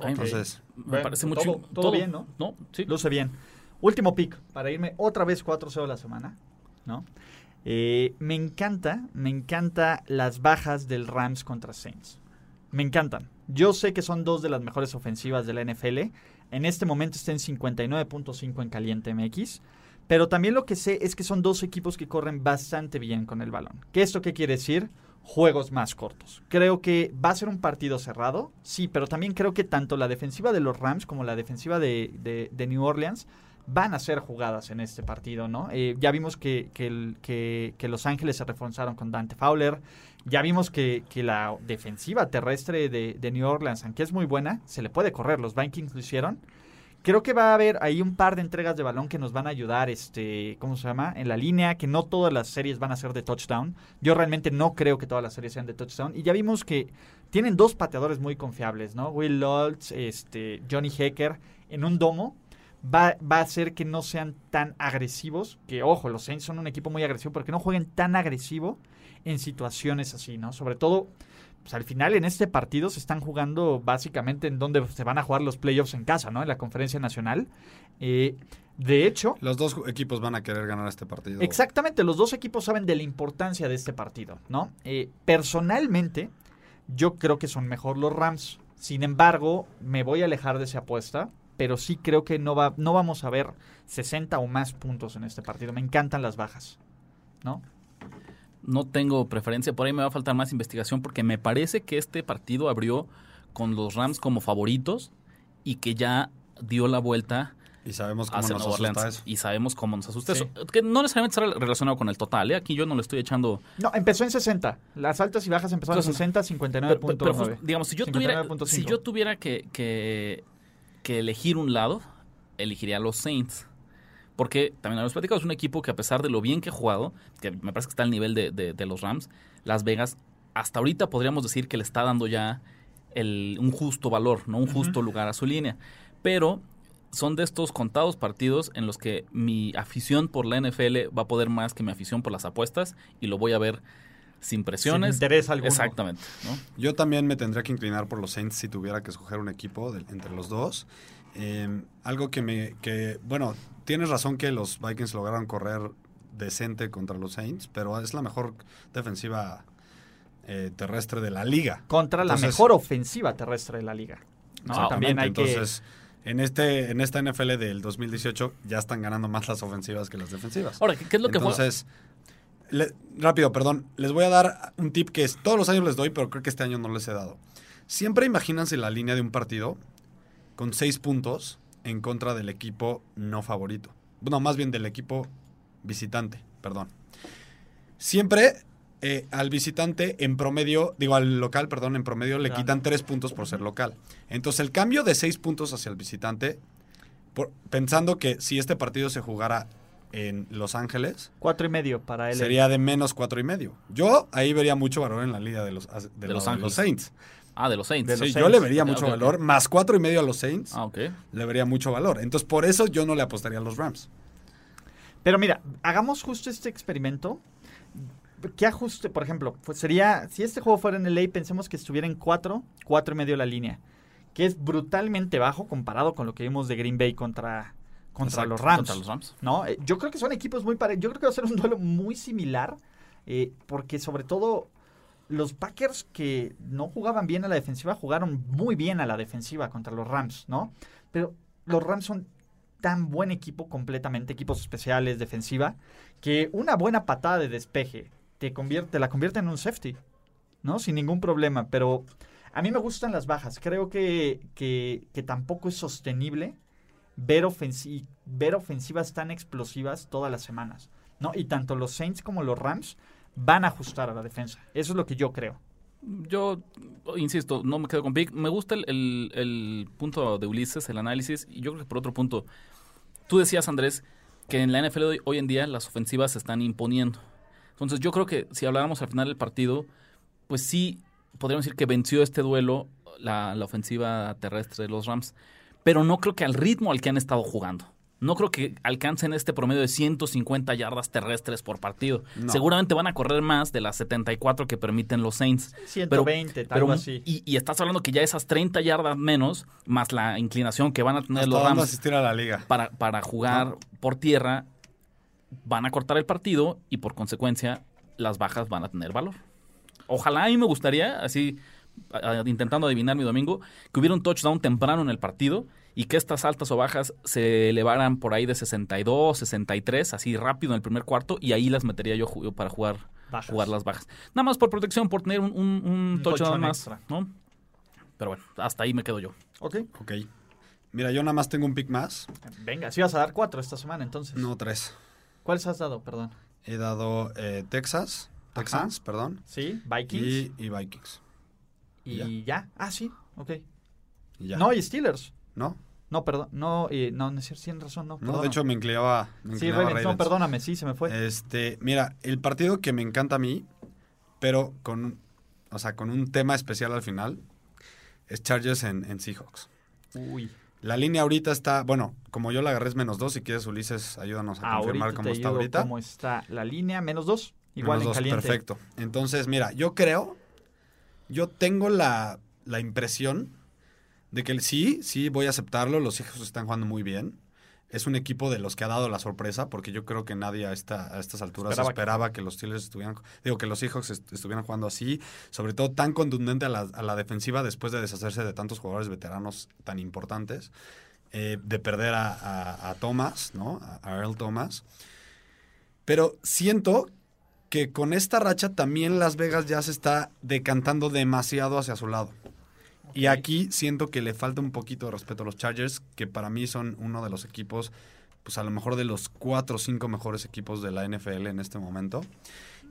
Entonces, me parece todo- mucho. todo bien, ¿no? No, sí. Luce bien. Último pick, para irme otra vez 4-0 la semana, ¿no? Eh, me encanta, me encanta las bajas del Rams contra Saints. Me encantan. Yo sé que son dos de las mejores ofensivas de la NFL. En este momento está en 59.5 en caliente MX. Pero también lo que sé es que son dos equipos que corren bastante bien con el balón. ¿Qué esto qué quiere decir? Juegos más cortos. Creo que va a ser un partido cerrado, sí, pero también creo que tanto la defensiva de los Rams como la defensiva de, de- de New Orleans van a ser jugadas en este partido, ¿no? Eh, ya vimos que, que Los Ángeles se reforzaron con Dante Fowler. Ya vimos que, la defensiva terrestre de, de New Orleans, aunque es muy buena, se le puede correr. Los Vikings lo hicieron. Creo que va a haber ahí un par de entregas de balón que nos van a ayudar, este, ¿cómo se llama? En la línea, que no todas las series van a ser de touchdown. Yo realmente no creo que todas las series sean de touchdown. Y ya vimos que tienen dos pateadores muy confiables, ¿no? Will Lutz, este, Johnny Hecker, en un domo. Va, va a hacer que no sean tan agresivos. Que, ojo, los Saints son un equipo muy agresivo, pero que no jueguen tan agresivo en situaciones así, ¿no? Sobre todo, pues al final en este partido se están jugando básicamente en donde se van a jugar los playoffs en casa, ¿no? En la conferencia nacional. Eh, de hecho, los dos equipos van a querer ganar este partido. Exactamente, los dos equipos saben de la importancia de este partido, ¿no? Eh, personalmente, yo creo que son mejor los Rams. Sin embargo, me voy a alejar de esa apuesta, pero sí creo que no, va, no vamos a ver 60 o más puntos en este partido. Me encantan las bajas, ¿no? No tengo preferencia, por ahí me va a faltar más investigación porque me parece que este partido abrió con los Rams como favoritos y que ya dio la vuelta Y sabemos cómo hacia nos Nueva asusta Orleans. eso. Y sabemos cómo nos asusta Sí. eso. Que no necesariamente estará relacionado con el total, ¿eh? Aquí yo no le estoy echando... No, empezó en 60. Las altas y bajas empezaron en Entonces, 60, Pero, pero, pero, 59.9. digamos, si yo tuviera, 59.5. si yo tuviera que, que, que elegir un lado, elegiría a los Saints. Porque también habíamos platicado, es un equipo que a pesar de lo bien que ha jugado, que me parece que está al nivel de, de- de los Rams, Las Vegas, hasta ahorita podríamos decir que le está dando ya el, un justo valor, no un justo lugar a su línea. Pero son de estos contados partidos en los que mi afición por la NFL va a poder más que mi afición por las apuestas y lo voy a ver sin presiones. interés alguno. Exactamente. ¿no? Yo también me tendría que inclinar por los Saints si tuviera que escoger un equipo de- entre los dos. Eh, algo que me. que Bueno, tienes razón que los Vikings lograron correr decente contra los Saints, pero es la mejor defensiva eh, terrestre de la liga. Contra la Entonces- mejor ofensiva terrestre de la liga. ¿no? También hay Entonces, en, este, en esta NFL del 2018 ya están ganando más las ofensivas que las defensivas. Ahora, ¿qué, qué es lo que fue? Le- rápido, perdón. Les voy a dar un tip que es, todos los años les doy, pero creo que este año no les he dado. Siempre imagínense la línea de un partido con seis puntos en contra del equipo no favorito. No, más bien del equipo visitante, perdón. Siempre eh, al visitante en promedio, digo al local, perdón, en promedio le Claro. quitan tres puntos por ser local. Entonces el cambio de seis puntos hacia el visitante, por- pensando que si este partido se jugara en Los Ángeles, Cuatro y medio para él. sería de menos cuatro y medio. Yo ahí vería mucho valor en la liga de los, de De los, Los de Ángeles. los Saints. Ah, de los Saints. De Sí, los yo Saints. le vería Ok, mucho valor, más cuatro y medio a los Saints, Ah, ok. le vería mucho valor. Entonces por eso yo no le apostaría a los Rams. Pero mira, hagamos justo este experimento. ¿Qué ajuste, por ejemplo? Pues sería, si este juego fuera en LA, pensemos que estuviera en 4, 4 y medio la línea. Que es brutalmente bajo comparado con lo que vimos de Green Bay contra, contra Exacto, los Rams. Contra los Rams. ¿no? Eh, Yo creo que son equipos muy parecidos. Yo creo que va a ser un <laughs> duelo muy similar. eh, porque sobre todo los Packers que no jugaban bien a la defensiva, jugaron muy bien a la defensiva contra los Rams, ¿no? Pero los Rams son tan buen equipo completamente, equipos especiales, defensiva, que una buena patada de despeje te convierte, la convierte en un safety, ¿no? Sin ningún problema, pero a mí me gustan las bajas. Creo que, que, que tampoco es sostenible ver, ofensi- ver ofensivas tan explosivas todas las semanas, ¿no? Y tanto los Saints como los Rams van a ajustar a la defensa. Eso es lo que yo creo. Yo, insisto, no me quedo con Pick. Me gusta el, punto de Ulises, el análisis. Y yo creo que por otro punto, tú decías, Andrés, que en la NFL hoy, en día las ofensivas se están imponiendo. Entonces yo creo que si habláramos al final del partido, pues sí, podríamos decir que venció este duelo la ofensiva terrestre de los Rams. Pero no creo que al ritmo al que han estado jugando. No creo que alcancen este promedio de 150 yardas terrestres por partido. No. Seguramente van a correr más de las 74 que permiten los Saints. 120, algo Pero, así. Y, y estás hablando que ya esas 30 yardas menos, más la inclinación que van a tener ¿Hasta los Rams asistir a la liga? para, para jugar por tierra, van a cortar el partido y por consecuencia las bajas van a tener valor. Ojalá a mí me gustaría, así intentando adivinar mi domingo, que hubiera un touchdown temprano en el partido y que estas altas o bajas se elevaran por ahí de 62, 63, así rápido en el primer cuarto y ahí las metería yo para jugar, Bajas. jugar las bajas. Nada más por protección, por tener un, un- un Un touchdown más. extra. ¿no? Pero bueno, hasta ahí me quedo yo. Ok. Ok. Mira, yo nada más tengo un pick más. Venga, si vas a dar cuatro esta semana entonces. No, tres. ¿Cuáles has dado? Perdón. He dado eh, Texas, Texans, perdón, Sí, Vikings. y, y Vikings. Y, ya. Ah, sí. Ok. Y ya. No, y Steelers. ¿No? No, perdón. No, y, no, no es cierto, tienes razón. No, No, de hecho me inclinaba, me Sí, Ravens. No, perdóname. Sí, se me fue. Este, mira, el partido que me encanta a mí, pero con, o sea, con un tema especial al final, es Chargers en, en Seahawks. Uy. La línea ahorita está, bueno, como yo la agarré es menos dos, si quieres Ulises, ayúdanos a confirmar cómo te está digo ahorita. cómo está la línea. Menos dos. Igual Menos en dos, caliente. Perfecto. Entonces, mira, yo creo, yo tengo la, la impresión de que sí, sí, voy a aceptarlo, los hijos están jugando muy bien. Es un equipo de los que ha dado la sorpresa, porque yo creo que nadie a, esta, a estas alturas Esperaba esperaba, que- que... los Steelers estuvieran, digo, que los Seahawks est- estuvieran jugando así, sobre todo tan contundente a la, a la defensiva después de deshacerse de tantos jugadores veteranos tan importantes, eh, de perder a, a- Thomas, ¿no? A, a Earl Thomas. Pero siento que con esta racha también Las Vegas ya se está decantando demasiado hacia su lado. Y aquí siento que le falta un poquito de respeto a los Chargers, que para mí son uno de los equipos, pues a lo mejor de los cuatro o cinco mejores equipos de la NFL en este momento.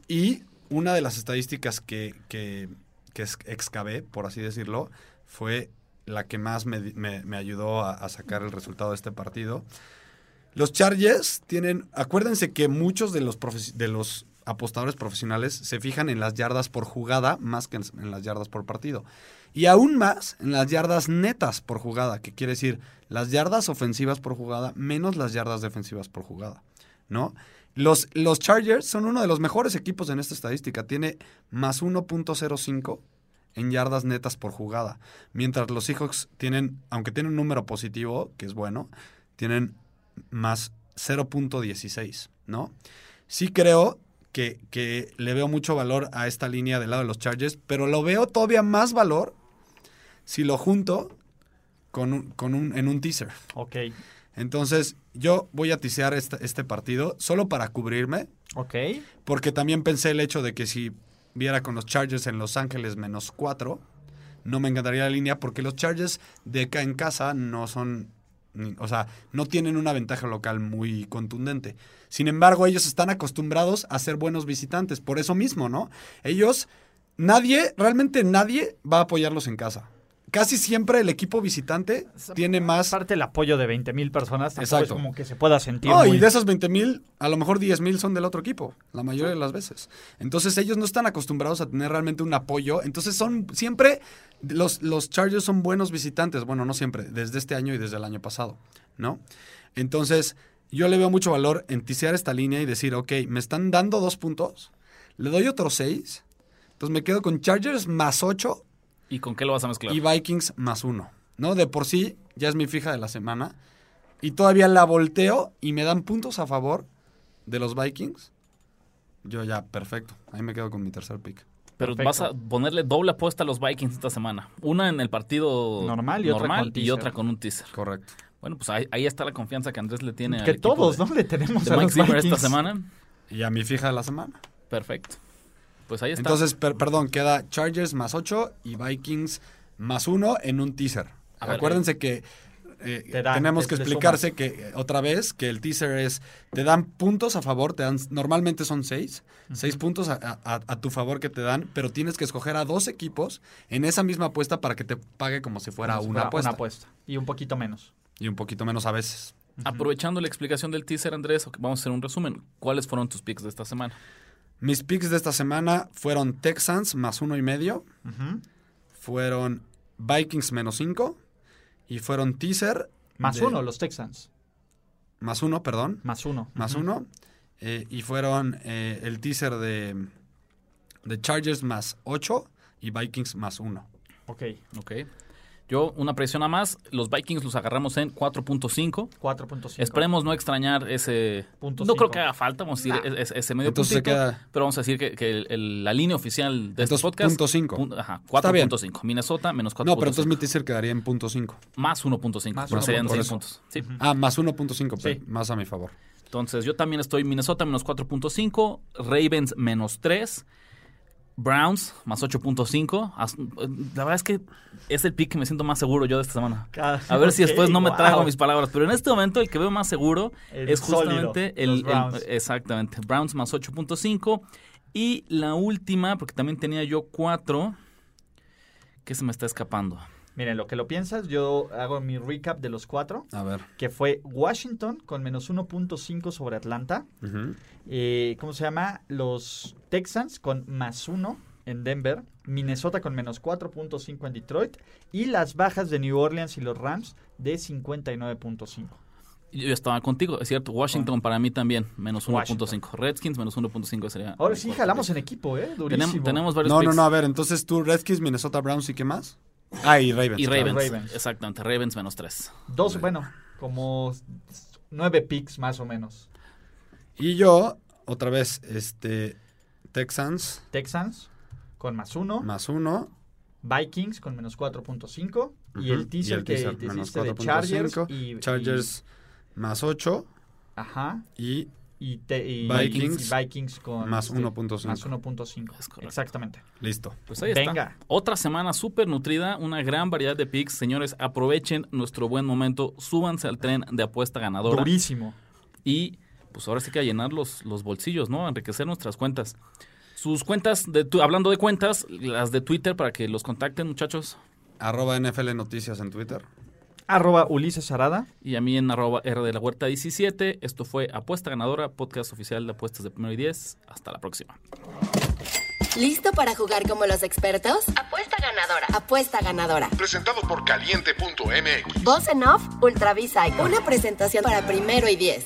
Y una de las estadísticas que, que, que excavé, por así decirlo, fue la que más me, me- me ayudó a, a sacar el resultado de este partido. Los Chargers tienen, acuérdense que muchos de los, de los apostadores profesionales se fijan en las yardas por jugada más que en, las yardas por partido. Y aún más en las yardas netas por jugada, que quiere decir las yardas ofensivas por jugada menos las yardas defensivas por jugada, ¿no? Los, los Chargers son uno de los mejores equipos en esta estadística. Tiene más 1.05 en yardas netas por jugada. Mientras los Seahawks tienen, aunque tienen un número positivo, que es bueno, tienen más 0.16, ¿no? Sí creo que, que le veo mucho valor a esta línea del lado de los Chargers, pero lo veo todavía más valor si lo junto con un, con un, en un teaser. Ok. Entonces, yo voy a tisear este, este partido solo para cubrirme, Ok. porque también pensé el hecho de que si viera con los Chargers en Los Ángeles menos 4, no me encantaría la línea, porque los Chargers de acá en casa no son, o sea, no tienen una ventaja local muy contundente. Sin embargo, ellos están acostumbrados a ser buenos visitantes, por eso mismo, ¿no? Ellos, nadie, realmente nadie va a apoyarlos en casa. Casi siempre el equipo visitante tiene más... Aparte el apoyo de 20 mil personas, Exacto. es como que se pueda sentir No, muy... y de esos 20 mil, a lo mejor 10 mil son del otro equipo, la mayoría de las veces. Entonces ellos no están acostumbrados a tener realmente un apoyo. Entonces son siempre, los, los Chargers son buenos visitantes. Bueno, no siempre, desde este año y desde el año pasado, ¿no? Entonces yo le veo mucho valor en tisear esta línea y decir, ok, me están dando dos puntos, le doy otros seis, entonces me quedo con Chargers más 8 ¿Y con qué lo vas a mezclar? y Vikings más uno, ¿no? De por sí ya es mi fija de la semana y todavía la volteo y me dan puntos a favor de los Vikings. Yo ya, perfecto. Ahí me quedo con mi tercer pick. Pero Perfecto. vas a ponerle doble apuesta a los Vikings esta semana. Una en el partido Normal y otra con y teaser. otra con un teaser. Correcto. Bueno, pues ahí, ahí está la confianza que Andrés le tiene al Que todos, de, ¿no? Le tenemos de a Mike los Zimmer esta Vikings. semana. Y a mi fija de la semana. Perfecto. Pues ahí está. Entonces, per- perdón, queda Chargers más 8 y Vikings más 1 en un teaser. A ver, Acuérdense que eh, Te dan- tenemos te- que explicarse que otra vez que el teaser es te dan puntos a favor, te dan normalmente son 6, 6 puntos a, a- a tu favor que te dan, pero tienes que escoger a dos equipos en esa misma apuesta para que te pague como si fuera Como una fuera apuesta. Una apuesta. Y un poquito menos. Y un poquito menos a veces. Aprovechando la explicación del teaser, Andrés, vamos a hacer un resumen. ¿Cuáles fueron tus picks de esta semana? Mis picks de esta semana fueron Texans más uno y medio, fueron Vikings menos 5 y fueron teaser Más de- uno, los Texans. más uno, perdón. Más uno. más uno. eh, y fueron eh, el teaser de, de Chargers más 8 y Vikings más 1. Ok. Ok. Yo, una presión a más. Los Vikings los agarramos en 4.5. 4.5. Esperemos no extrañar ese... Punto no creo cinco. que haga falta, vamos a decir, Nah. es- ese medio Entonces se puntito, queda- pero vamos a decir que, que el- el- la línea oficial de este Entonces, podcast... punto cinco. pun- Ajá, Está bien. 4.5. Minnesota menos 4.5. No, pero entonces mi teaser quedaría en punto 5. Más 1.5. Más pero serían 1.5. 6 puntos. Sí. Ah, más 1.5, pero Sí. más a mi favor. Entonces, yo también estoy Minnesota menos 4.5, Ravens menos 3, Browns más 8.5. As- La verdad es que es el pick que me siento más seguro yo de esta semana. A ver si <laughs> después no me wow. trago mis palabras. Pero en este momento el que veo más seguro El es justamente el, Browns. el- Exactamente. Browns más 8.5. Y la última, porque también tenía yo 4, que se me está escapando. Miren, lo que lo piensas, yo hago mi recap de los cuatro, A ver. que fue Washington con menos 1.5 sobre Atlanta. Eh, ¿Cómo se llama? Los Texans con más 1 en Denver. Minnesota con menos 4.5 en Detroit. Y las bajas de New Orleans y los Rams de 59.5. Yo estaba contigo, es cierto. Washington para mí también, menos Washington. 1.5. Redskins, menos 1.5 sería. Ahora sí, jalamos en equipo, ¿eh? Durísimo. Tenemos, tenemos varios No, no, picks. no, a ver, entonces tú, Redskins, Minnesota Browns y qué más? Ah, y Ravens. Y claro. Ravens, Ravens. Exactamente, Ravens menos 3. Dos, bueno, como nueve picks más o menos. Y yo, otra vez, este, Texans Texans con más 1. más 1. Vikings con menos 4.5. Y el teaser que te menos hiciste de Chargers. 4.5, Y, Chargers más 8 y- ajá. y Y, te- y Vikings y Vikings con más este, 1.5. Más 1.5. Es correcto. Exactamente. listo. Pues ahí Venga. está. Otra semana súper nutrida, una gran variedad de picks. Señores, aprovechen nuestro buen momento, súbanse al tren de apuesta ganadora. Durísimo. Y pues ahora sí que a llenar los, los bolsillos, ¿no? A enriquecer nuestras cuentas. Sus cuentas, de tu- hablando de cuentas, las de Twitter para que los contacten, muchachos. Arroba NFL Noticias en Twitter. Arroba Ulises Arada. Y a mí en arroba R de la Huerta 17. Esto fue Apuesta Ganadora, podcast oficial de apuestas de primero y 10. Hasta la próxima. ¿Listo para jugar como los expertos? Apuesta ganadora. Apuesta ganadora. Presentado por caliente.mx. Voz en off, Ultra Psycho. Una presentación para primero y 10.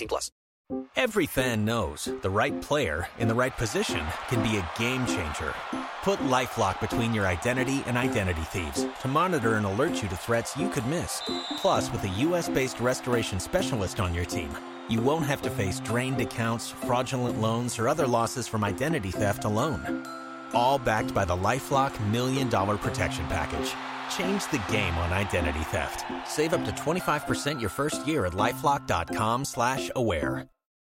18 plus. Every fan knows the right player in the right position can be a game changer. Put LifeLock between your identity and identity thieves to monitor and alert you to threats you could miss. Plus, with a U.S.-based restoration specialist on your team, you won't have to face drained accounts, fraudulent loans, or other losses from identity theft alone. All backed by the LifeLock Million Dollar Protection Package. Change the game on identity theft. Save up to 25% your first year at LifeLock.com slash aware.